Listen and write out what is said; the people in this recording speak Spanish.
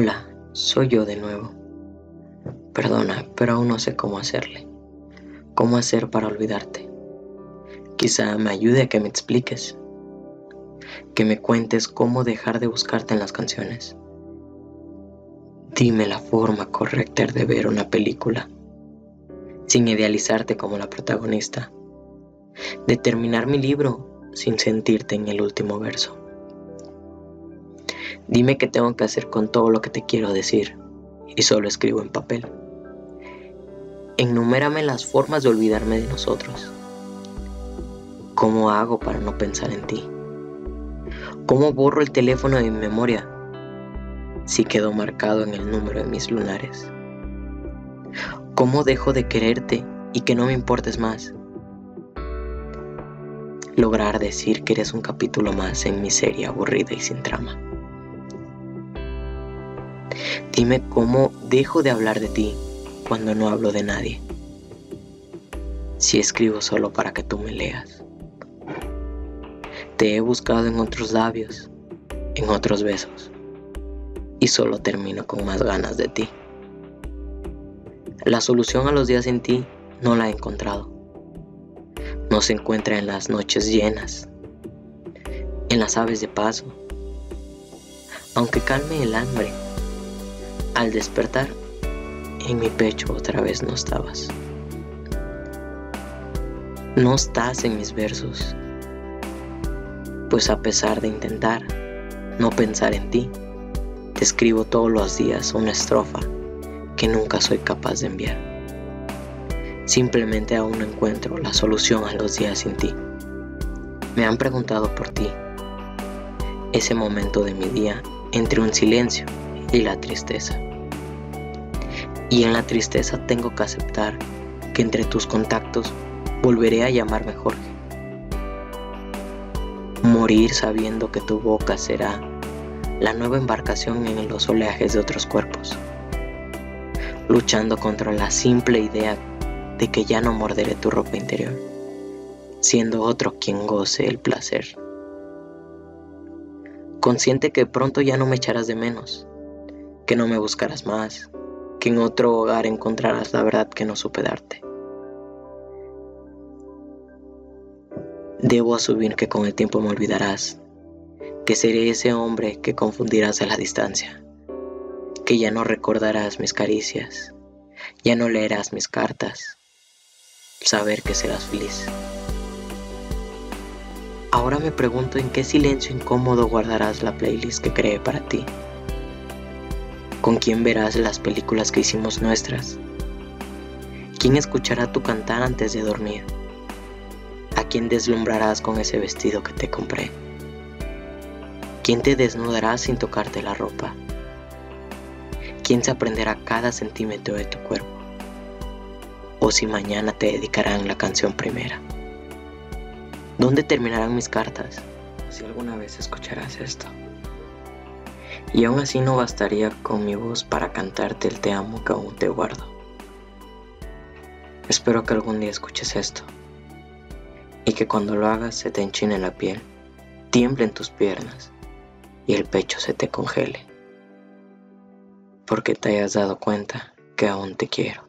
Hola, soy yo de nuevo. Perdona, pero aún no sé cómo hacerle. ¿Cómo hacer para olvidarte? Quizá me ayude a que me expliques. Que me cuentes cómo dejar de buscarte en las canciones. Dime la forma correcta de ver una película, sin idealizarte como la protagonista. De terminar mi libro sin sentirte en el último verso. Dime qué tengo que hacer con todo lo que te quiero decir y solo escribo en papel. Enumérame las formas de olvidarme de nosotros. ¿Cómo hago para no pensar en ti? ¿Cómo borro el teléfono de mi memoria si quedó marcado en el número de mis lunares? ¿Cómo dejo de quererte y que no me importes más? Lograr decir que eres un capítulo más en mi serie aburrida y sin trama. Dime cómo dejo de hablar de ti cuando no hablo de nadie. Si escribo solo para que tú me leas. Te he buscado en otros labios, en otros besos, y solo termino con más ganas de ti. La solución a los días sin ti no la he encontrado. No se encuentra en las noches llenas, en las aves de paso, aunque calme el hambre al despertar, en mi pecho otra vez no estabas. No estás en mis versos, pues a pesar de intentar no pensar en ti, te escribo todos los días una estrofa que nunca soy capaz de enviar. Simplemente aún no encuentro la solución a los días sin ti. Me han preguntado por ti, ese momento de mi día entre un silencio y la tristeza. Y en la tristeza tengo que aceptar que entre tus contactos volveré a llamarme Jorge. Morir sabiendo que tu boca será la nueva embarcación en los oleajes de otros cuerpos. Luchando contra la simple idea de que ya no morderé tu ropa interior, siendo otro quien goce el placer. Consciente que pronto ya no me echarás de menos, que no me buscarás más, que en otro hogar encontrarás la verdad que no supe darte. Debo asumir que con el tiempo me olvidarás, que seré ese hombre que confundirás a la distancia, que ya no recordarás mis caricias, ya no leerás mis cartas, saber que serás feliz. Ahora me pregunto en qué silencio incómodo guardarás la playlist que creé para ti. ¿Con quién verás las películas que hicimos nuestras? ¿Quién escuchará tu cantar antes de dormir? ¿A quién deslumbrarás con ese vestido que te compré? ¿Quién te desnudará sin tocarte la ropa? ¿Quién se aprenderá cada centímetro de tu cuerpo? ¿O si mañana te dedicarán la canción primera? ¿Dónde terminarán mis cartas? Si alguna vez escucharás esto. Y aún así no bastaría con mi voz para cantarte el te amo que aún te guardo. Espero que algún día escuches esto y que cuando lo hagas se te enchine la piel, tiemblen tus piernas y el pecho se te congele, porque te hayas dado cuenta que aún te quiero.